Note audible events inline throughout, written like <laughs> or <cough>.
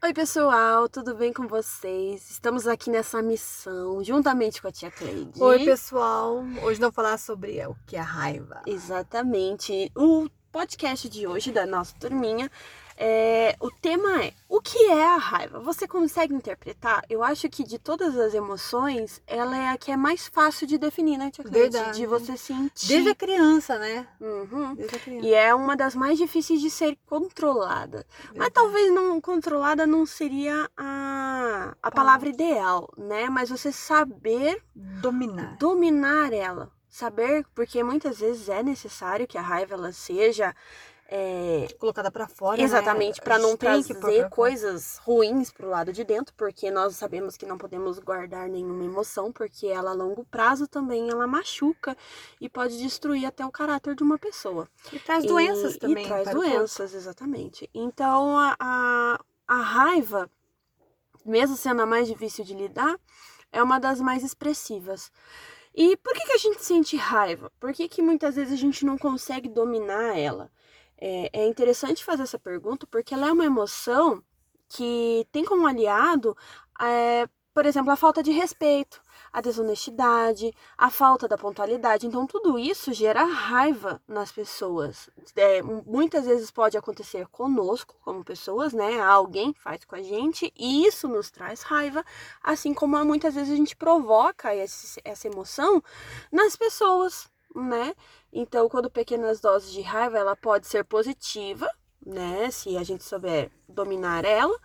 Oi, pessoal, tudo bem com vocês? Estamos aqui nessa missão, juntamente com a tia Cleide. Oi, pessoal. Hoje não falar sobre o que é raiva. Exatamente. O podcast de hoje da nossa turminha é, o tema é o que é a raiva? Você consegue interpretar? Eu acho que de todas as emoções, ela é a que é mais fácil de definir, né, Tia Cleide? Verdade. De você sentir. Desde a criança, né? Uhum. Desde a criança. E é uma das mais difíceis de ser controlada. Mas Verdade. talvez não controlada não seria a, a palavra ideal, né? Mas você saber Dominar. dominar ela. Saber, porque muitas vezes é necessário que a raiva ela seja é, Colocada pra fora. Exatamente, né? para não trazer coisas ruins pro lado de dentro, porque nós sabemos que não podemos guardar nenhuma emoção, porque ela a longo prazo também ela machuca e pode destruir até o caráter de uma pessoa. E traz E- doenças também. E traz para o doenças, exatamente. Então a, a, a raiva, mesmo sendo a mais difícil de lidar, é uma das mais expressivas. E por que, que a gente sente raiva? Por que, que muitas vezes a gente não consegue dominar ela? É, é interessante fazer essa pergunta porque ela é uma emoção que tem como aliado, é, por exemplo, a falta de respeito, a desonestidade, a falta da pontualidade. Então, tudo isso gera raiva nas pessoas. É, muitas vezes pode acontecer conosco, como pessoas, né? Alguém faz com a gente e isso nos traz raiva, assim como muitas vezes a gente provoca esse, essa emoção nas pessoas, né? Então, quando pequenas doses de raiva, ela pode ser positiva, né? Se a gente souber dominar ela,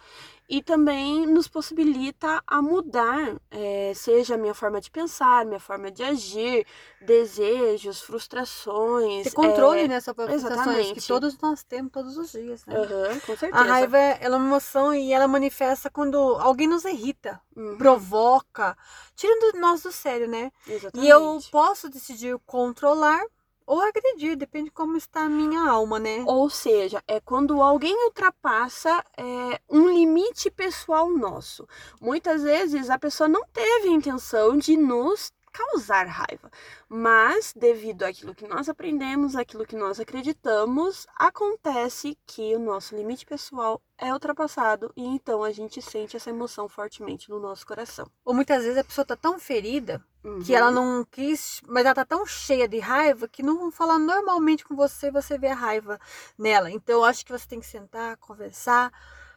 e também nos possibilita a mudar, é, seja a minha forma de pensar, minha forma de agir, desejos, frustrações. Ter controle é, nessas frustrações que todos nós temos todos os dias, né? aham, com certeza. A raiva ela é uma emoção e ela manifesta quando alguém nos irrita, Uhum, provoca, tirando nós do sério, né? exatamente. E eu posso decidir controlar ou agredir, depende de como está a minha alma, né? Ou seja, é quando alguém ultrapassa é, um limite pessoal nosso. Muitas vezes a pessoa não teve a intenção de nos causar raiva, mas devido àquilo que nós aprendemos, àquilo que nós acreditamos, acontece que o nosso limite pessoal é ultrapassado e então a gente sente essa emoção fortemente no nosso coração. Ou muitas vezes a pessoa tá tão ferida que Uhum. ela não quis, mas ela tá tão cheia de raiva que não falar normalmente com você, você vê a raiva nela. Então eu acho que você tem que sentar, conversar.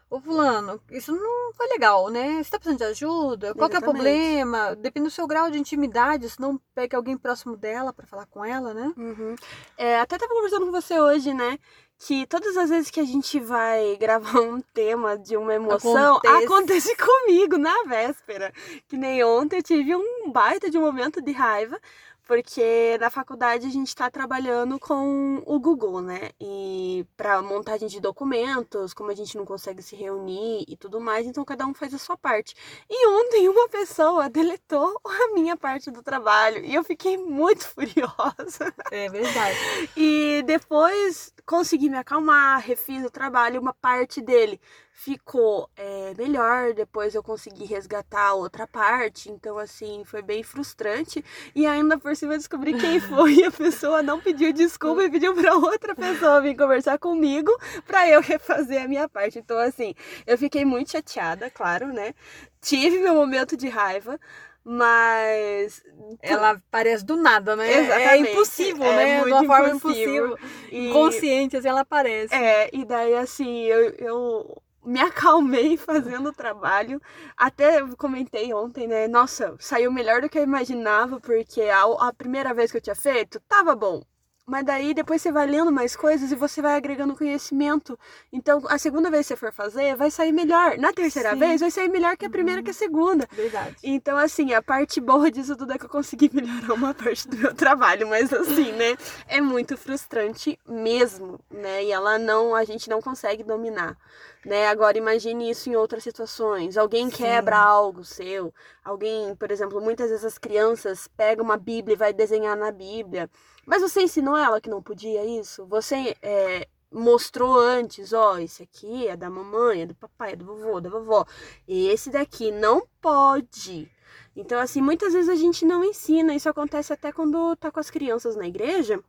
Ô fulano, isso não foi legal, né? Você tá precisando de ajuda? Qual que é o problema? Depende do seu grau de intimidade, se não pega alguém próximo dela pra falar com ela, né? Uhum. É, até tava conversando com você hoje, né? Que todas as vezes que a gente vai <laughs> gravar um tema de uma emoção, Acontece. acontece comigo na véspera. Que nem ontem eu tive um baita de um momento de raiva, porque na faculdade a gente tá trabalhando com o Google, né? E para montagem de documentos, como a gente não consegue se reunir e tudo mais, então cada um faz a sua parte. E ontem uma pessoa deletou a minha parte do trabalho e eu fiquei muito <laughs> furiosa. É verdade. E depois consegui me acalmar, refiz o trabalho, uma parte dele ficou é, melhor, depois eu consegui resgatar a outra parte, então assim, foi bem frustrante. E ainda por cima eu descobri quem <laughs> foi, e a pessoa não pediu desculpa e pediu pra outra pessoa vir conversar comigo pra eu refazer a minha parte. Então assim, eu fiquei muito chateada, claro, né? Tive meu momento de raiva, mas Ela parece do nada, né? Exatamente. É impossível, É né? de uma forma impossível. impossível. E- Inconsciente, assim, ela aparece. É, e daí assim, eu, eu me <laughs> acalmei fazendo o trabalho. Até comentei ontem, né? Nossa, saiu melhor do que eu imaginava, porque a, a primeira vez que eu tinha feito, tava bom. Mas daí depois você vai lendo mais coisas e você vai agregando conhecimento. Então, a segunda vez que você for fazer, vai sair melhor. Na terceira Sim. vez, vai sair melhor que a primeira que a segunda. Verdade. Então, assim, a parte boa disso tudo é que eu consegui <laughs> melhorar uma parte do meu trabalho, mas assim, né? É muito frustrante mesmo, né? E ela não, a gente não consegue dominar, né? Agora imagine isso em outras situações. Alguém Sim. quebra algo seu, alguém, por exemplo, muitas vezes as crianças pegam uma Bíblia e vai desenhar na Bíblia. Mas você ensinou ela que não podia isso? Você é, mostrou antes, ó, esse aqui é da mamãe, é do papai, é do vovô, da vovó. Esse daqui não pode. Então, assim, muitas vezes a gente não ensina. Isso acontece até quando tá com as crianças na igreja.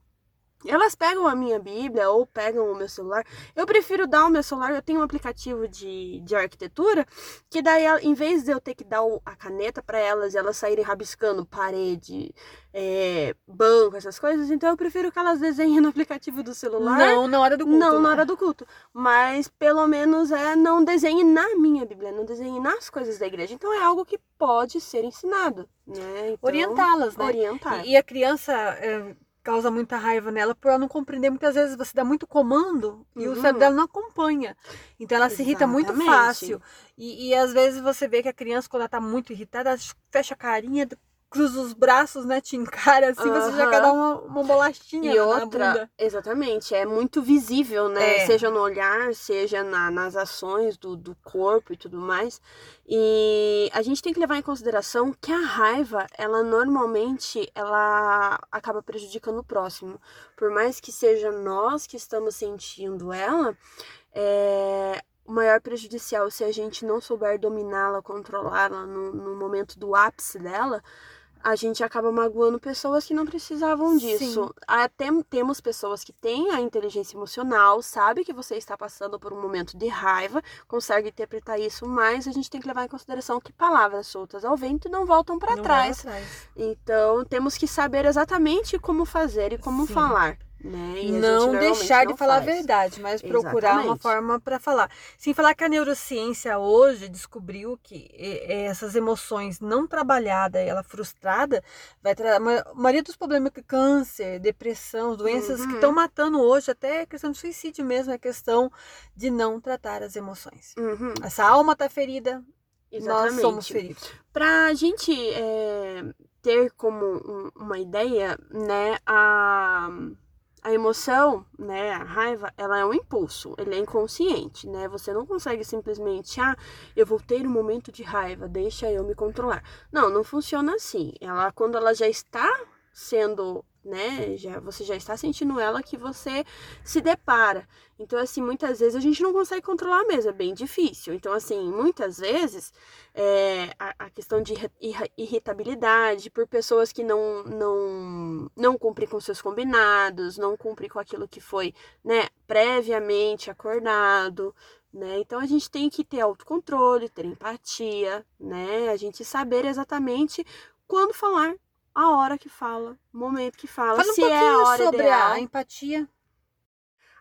Elas pegam a minha Bíblia ou pegam o meu celular. Eu prefiro dar o meu celular. Eu tenho um aplicativo de, de arquitetura que daí, em vez de eu ter que dar a caneta para elas e elas saírem rabiscando parede, é, banco, essas coisas, então eu prefiro que elas desenhem no aplicativo do celular. Não na hora do culto. Não né? na hora do culto. Mas pelo menos é não desenhe na minha Bíblia, não desenhe nas coisas da igreja. Então é algo que pode ser ensinado, né? Então, Orientá-las, né? Orientar. E, e a criança. É causa muita raiva nela por ela não compreender. Muitas vezes você dá muito comando e o cérebro Uhum. dela não acompanha. Então ela se irrita muito Exatamente. fácil. E, e às vezes você vê que a criança, quando ela tá muito irritada, ela fecha a carinha, cruza os braços, né? Te encara assim, você já quer dar uma, uma bolachinha E na outra, exatamente, é muito visível, né? É. Seja no olhar, seja na- nas ações do, do corpo e tudo mais. E a gente tem que levar em consideração que a raiva, ela normalmente, ela acaba prejudicando o próximo. Por mais que seja nós que estamos sentindo ela, é, o maior prejudicial, se a gente não souber dominá-la, controlá-la no, no momento do ápice dela, a gente acaba magoando pessoas que não precisavam disso. Sim. Ah, tem- temos pessoas que têm a inteligência emocional, sabe que você está passando por um momento de raiva, consegue interpretar isso, mas a gente tem que levar em consideração que palavras soltas ao vento não voltam para trás. vai atrás. Então, temos que saber exatamente como fazer e como Sim. falar, né? E a não deixar de não falar a faz. verdade, mas procurar uma Exatamente. forma para falar. Sem falar que a neurociência hoje descobriu que essas emoções não trabalhadas, ela frustrada, vai trazer. A maioria dos problemas que câncer, depressão, doenças que Uhum. estão matando hoje, até questão de suicídio mesmo, é questão de não tratar as emoções. Uhum, Essa alma tá ferida, exatamente. nós somos feridos. Pra gente é, ter como um- uma ideia, né, a, a emoção, né, a raiva, ela é um impulso, ele é inconsciente, né? Você não consegue simplesmente, ah, eu vou ter um momento de raiva, deixa eu me controlar. Não, não funciona assim. Ela, quando ela já está sendo, né, já, você já está sentindo ela que você se depara. Então, assim, muitas vezes a gente não consegue controlar mesmo, é bem difícil. Então, assim, muitas vezes é, a, a questão de irri- irri- irritabilidade por pessoas que não, não, não cumprem com seus combinados, não cumprem com aquilo que foi, né, previamente acordado, né? Então, a gente tem que ter autocontrole, ter empatia, né? A gente saber exatamente quando falar, a hora que fala, o momento que fala, Fala um se é a hora sobre ideal. a empatia.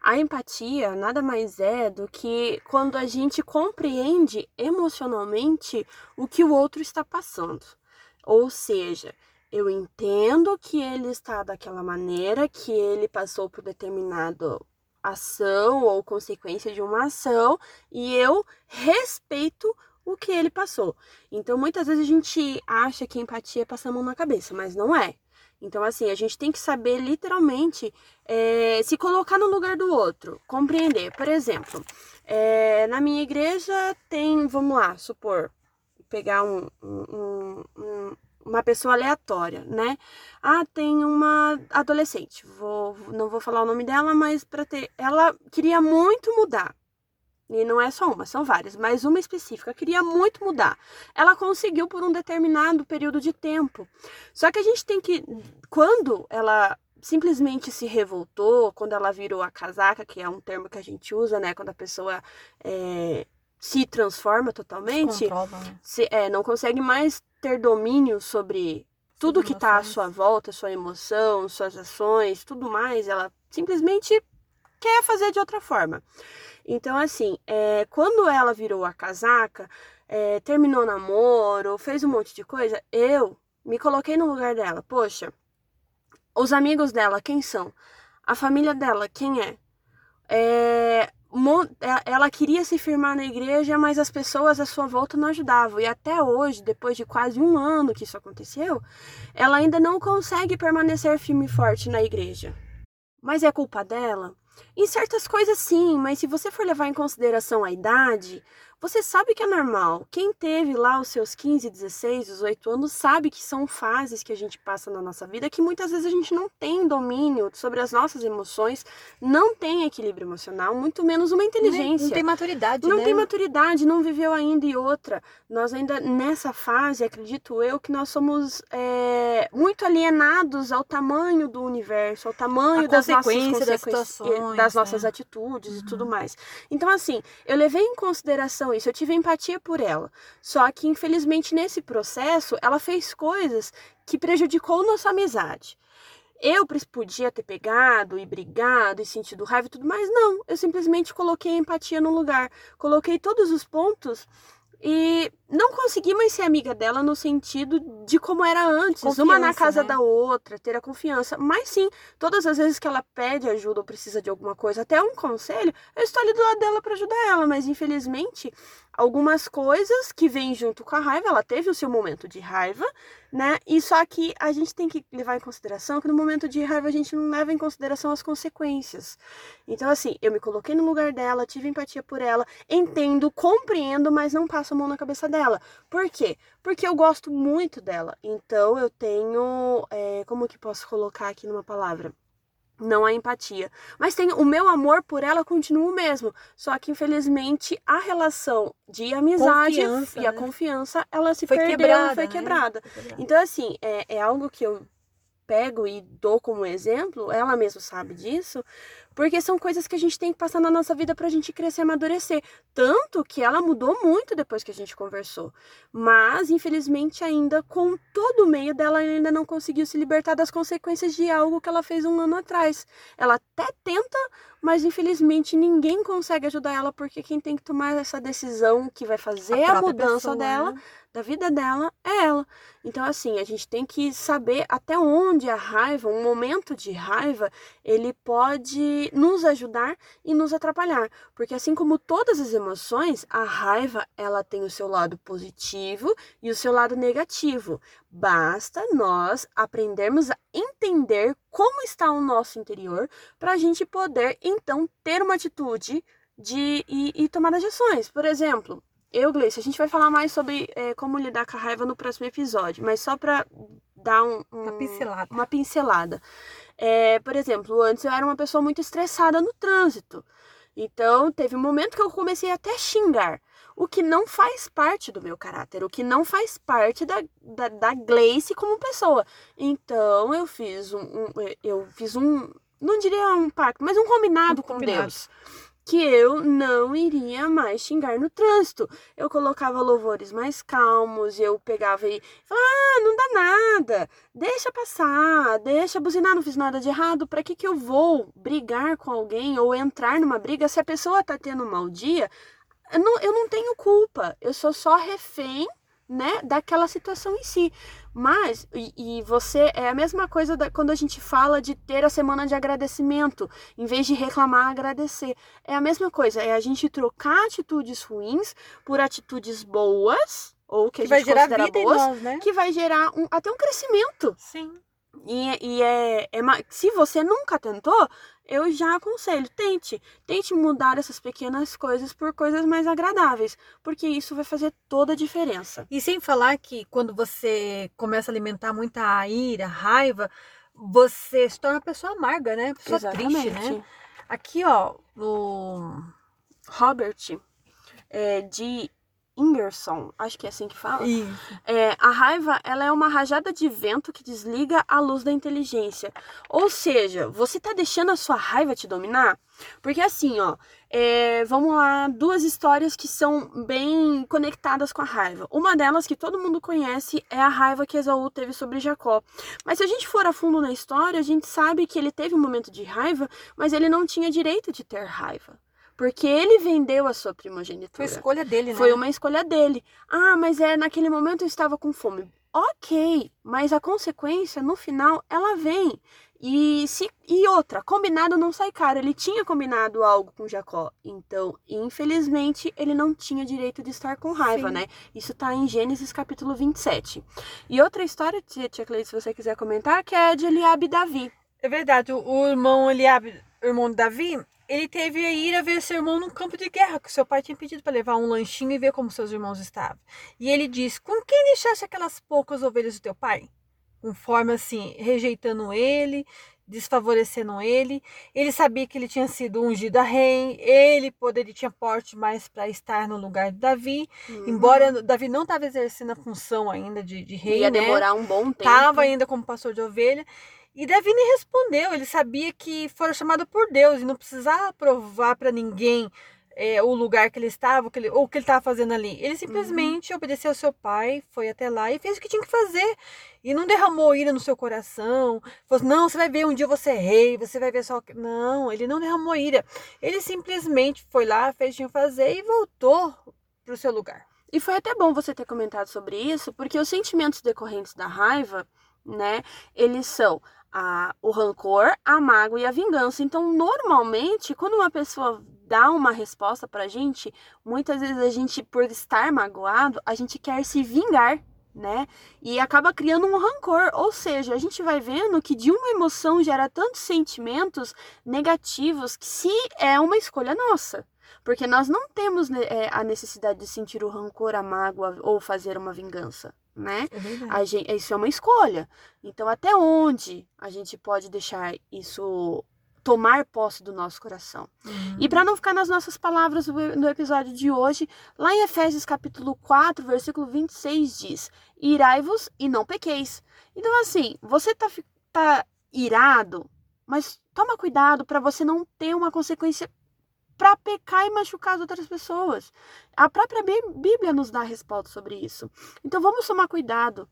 A empatia nada mais é do que quando a gente compreende emocionalmente o que o outro está passando. Ou seja, eu entendo que ele está daquela maneira, que ele passou por determinada ação ou consequência de uma ação e eu respeito o que ele passou. Então, muitas vezes a gente acha que empatia é passar a mão na cabeça, mas não é. Então, assim, a gente tem que saber literalmente é, se colocar no lugar do outro, compreender. Por exemplo, é, na minha igreja tem, vamos lá, supor, pegar um, um- um- uma pessoa aleatória, né? Ah, tem uma adolescente, vou, não vou falar o nome dela, mas para ter, ela queria muito mudar. E não é só uma, são várias, mas uma específica queria muito mudar. Ela conseguiu por um determinado período de tempo. Só que a gente tem que, quando ela simplesmente se revoltou, quando ela virou a casaca, que é um termo que a gente usa, né? Quando a pessoa é, se transforma totalmente, Controla, né? se, é, não consegue mais ter domínio sobre tudo que está à sua volta, sua emoção, suas ações, tudo mais, ela simplesmente quer fazer de outra forma. Então, assim, é, quando ela virou a casaca, é, terminou o namoro, fez um monte de coisa, eu me coloquei no lugar dela. Poxa, os amigos dela, quem são? A família dela, quem é? É, ela queria se firmar na igreja, mas as pessoas à sua volta não ajudavam. E até hoje, depois de quase um ano que isso aconteceu, ela ainda não consegue permanecer firme e forte na igreja. Mas é culpa dela? Em certas coisas, sim, mas se você for levar em consideração a idade, Você sabe que é normal. Quem teve lá os seus 15, 16, 18 anos sabe que são fases que a gente passa na nossa vida que muitas vezes a gente não tem domínio sobre as nossas emoções, não tem equilíbrio emocional, muito menos uma inteligência. Não tem maturidade, Não né? tem maturidade, não viveu ainda e outra. Nós ainda nessa fase, acredito eu, que nós somos é, muito alienados ao tamanho do universo, ao tamanho A das nossas consequência das consequências, situações, das né? nossas atitudes e tudo mais. Então, assim, eu levei em consideração isso, eu tive empatia por ela. Só que, infelizmente, nesse processo, ela fez coisas que prejudicou nossa amizade. Eu podia ter pegado e brigado e sentido raiva e tudo mais. Não, eu simplesmente coloquei a empatia no lugar. Coloquei todos os pontos e não consegui mais ser amiga dela no sentido de como era antes, uma na Confiança, casa né? da outra, ter a confiança. Mas sim, todas as vezes que ela pede ajuda ou precisa de alguma coisa, até um conselho, eu estou ali do lado dela para ajudar ela. Mas infelizmente, algumas coisas que vêm junto com a raiva, ela teve o seu momento de raiva, né? E só que a gente tem que levar em consideração que no momento de raiva a gente não leva em consideração as consequências. Então, assim, eu me coloquei no lugar dela, tive empatia por ela, entendo, compreendo, mas não passo a mão na cabeça dela. Por quê? Porque eu gosto muito dela. Então, eu tenho. é, como que posso colocar aqui numa palavra? Não há empatia. Mas tem, o meu amor por ela continua o mesmo. Só que, infelizmente, a relação de amizade Confiança, e a né? confiança, ela se Foi perdeu quebrada, foi né? quebrada. Foi quebrada. Então, assim, é, é algo que eu pego e dou como exemplo, ela mesma sabe disso, porque são coisas que a gente tem que passar na nossa vida pra gente crescer e amadurecer. Tanto que ela mudou muito depois que a gente conversou. Mas, infelizmente, ainda com todo o meio dela, ela ainda não conseguiu se libertar das consequências de algo que ela fez um ano atrás. Ela até tenta, mas infelizmente ninguém consegue ajudar ela, porque quem tem que tomar essa decisão que vai fazer a, própria mudança pessoa, dela né? da vida dela é ela. Então, assim, a gente tem que saber até onde a raiva, um momento de raiva, ele pode nos ajudar e nos atrapalhar. Porque assim como todas as emoções, a raiva, ela tem o seu lado positivo e o seu lado negativo. Basta nós aprendermos a entender como está o nosso interior para a gente poder, então, ter uma atitude de e, e tomada de ações. Por exemplo, eu, Gleice, a gente vai falar mais sobre eh, como lidar com a raiva no próximo episódio, mas só pra dar um, um- Uma pincelada. uma pincelada. É, por exemplo, antes eu era uma pessoa muito estressada no trânsito. Então, teve um momento que eu comecei até a xingar. O que não faz parte do meu caráter, o que não faz parte da, da, da Gleice como pessoa. Então, eu fiz um, um- eu fiz um, não diria um pacto, mas um combinado Um com combinado. Deus que eu não iria mais xingar no trânsito. Eu colocava louvores mais calmos, eu pegava e "Ah, não dá nada. Deixa passar, deixa buzinar, não fiz nada de errado. Para que que eu vou brigar com alguém ou entrar numa briga se a pessoa tá tendo um mau dia? Eu não, eu não tenho culpa. Eu sou só refém né, daquela situação em si. Mas, e, e você, é a mesma coisa da, quando a gente fala de ter a semana de agradecimento, em vez de reclamar, agradecer. É a mesma coisa, é a gente trocar atitudes ruins por atitudes boas, ou que, Que a vai gente gerar considera vida em boas, nós, né? que vai gerar um- até um crescimento. Sim. E, e é, é se você nunca tentou, eu já aconselho, tente. Tente mudar essas pequenas coisas por coisas mais agradáveis, porque isso vai fazer toda a diferença. E sem falar que quando você começa a alimentar muita ira, raiva, você se torna uma pessoa amarga, né? Pessoa triste, né? Aqui, ó, no. Robert é, de Ingerson, acho que é assim que fala. Isso. É, a raiva ela é uma rajada de vento que desliga a luz da inteligência. Ou seja, você tá deixando a sua raiva te dominar? Porque assim, ó, é, vamos lá, duas histórias que são bem conectadas com a raiva. Uma delas que todo mundo conhece é a raiva que Esaú teve sobre Jacó. Mas se a gente for a fundo na história, a gente sabe que ele teve um momento de raiva, mas ele não tinha direito de ter raiva. Porque ele vendeu a sua Foi primogenitura. escolha dele, né? Foi uma escolha dele. Ah, mas é naquele momento eu estava com fome. Ok, mas a consequência no final ela vem. E se e outra, combinado não sai caro. Ele tinha combinado algo com Jacó. Então, infelizmente, ele não tinha direito de estar com raiva, Sim. né? Isso tá em Gênesis capítulo 27. E outra história, tia tia Cleide, se você quiser comentar, que é a de Eliabe e Davi. É verdade, o, irmão Eliabe, irmão de Davi, ele teve a ira ver seu irmão num campo de guerra, que seu pai tinha pedido para levar um lanchinho e ver como seus irmãos estavam. E ele disse: Com quem deixaste aquelas poucas ovelhas do teu pai? Com forma assim, rejeitando ele, desfavorecendo ele. Ele sabia que ele tinha sido ungido a rei, ele poderia tinha porte mais para estar no lugar de Davi, uhum. embora Davi não estava exercendo a função ainda de, de rei, ia né? demorar um bom tempo. Estava ainda como pastor de ovelha. E Davi nem respondeu, ele sabia que fora chamado por Deus e não precisava provar para ninguém é, o lugar que ele estava, que ele, ou o que ele estava fazendo ali. Ele simplesmente uhum. obedeceu ao seu pai, foi até lá e fez o que tinha que fazer. E não derramou ira no seu coração. Falou assim, não, você vai ver um dia você é rei, você vai ver só. Não, ele não derramou ira. Ele simplesmente foi lá, fez o que tinha que fazer e voltou para o seu lugar. E foi até bom você ter comentado sobre isso, porque os sentimentos decorrentes da raiva, né, eles são a, o rancor, a mágoa e a vingança. Então, normalmente, quando uma pessoa dá uma resposta pra gente, muitas vezes a gente, por estar magoado, a gente quer se vingar, né? E acaba criando um rancor. Ou seja, a gente vai vendo que de uma emoção gera tantos sentimentos negativos que se é uma escolha nossa. Porque nós não temos né, é, a necessidade de sentir o rancor, a mágoa ou fazer uma vingança, né? É a gente, isso é uma escolha. Então, até onde a gente pode deixar isso tomar posse do nosso coração. Uhum. E para não ficar nas nossas palavras no episódio de hoje, lá em Efésios capítulo 4, versículo 26 diz: Irai-vos e não pequeis. Então assim, você tá, tá irado, mas toma cuidado para você não ter uma consequência para pecar e machucar as outras pessoas. A própria Bíblia nos dá resposta sobre isso. Então vamos tomar cuidado.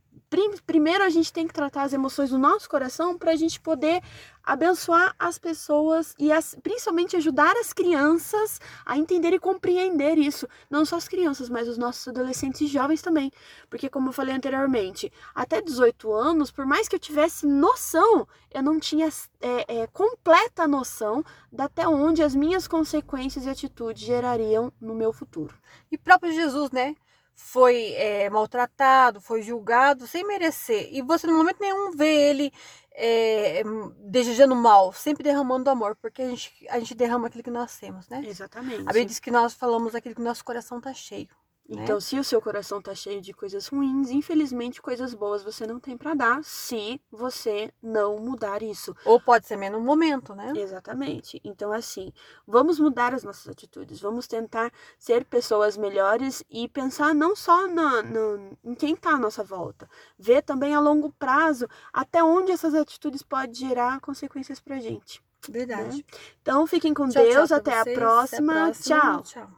Primeiro a gente tem que tratar as emoções do nosso coração para a gente poder abençoar as pessoas e as, principalmente ajudar as crianças a entender e compreender isso. Não só as crianças, mas os nossos adolescentes e jovens também. Porque, como eu falei anteriormente, até 18 anos, por mais que eu tivesse noção, eu não tinha é, é, completa noção de até onde as minhas consequências e atitudes gerariam no meu futuro. E próprio Jesus, né? Foi é, maltratado, foi julgado sem merecer. E você, no momento nenhum, vê ele é, desejando mal, sempre derramando amor, porque a gente, a gente derrama aquilo que nós temos, né? Exatamente. A Bíblia diz que nós falamos aquilo que nosso coração está cheio. Né? Então, né? se o seu coração tá cheio de coisas ruins, infelizmente coisas boas você não tem para dar, se você não mudar isso. Ou pode ser menos momento, né? Exatamente. Então, assim, vamos mudar as nossas atitudes, vamos tentar ser pessoas melhores e pensar não só na, na, em quem tá à nossa volta, ver também a longo prazo até onde essas atitudes podem gerar consequências pra gente. Verdade. Né? Então, fiquem com tchau, Deus, tchau até, a próxima. até a próxima. Tchau. tchau.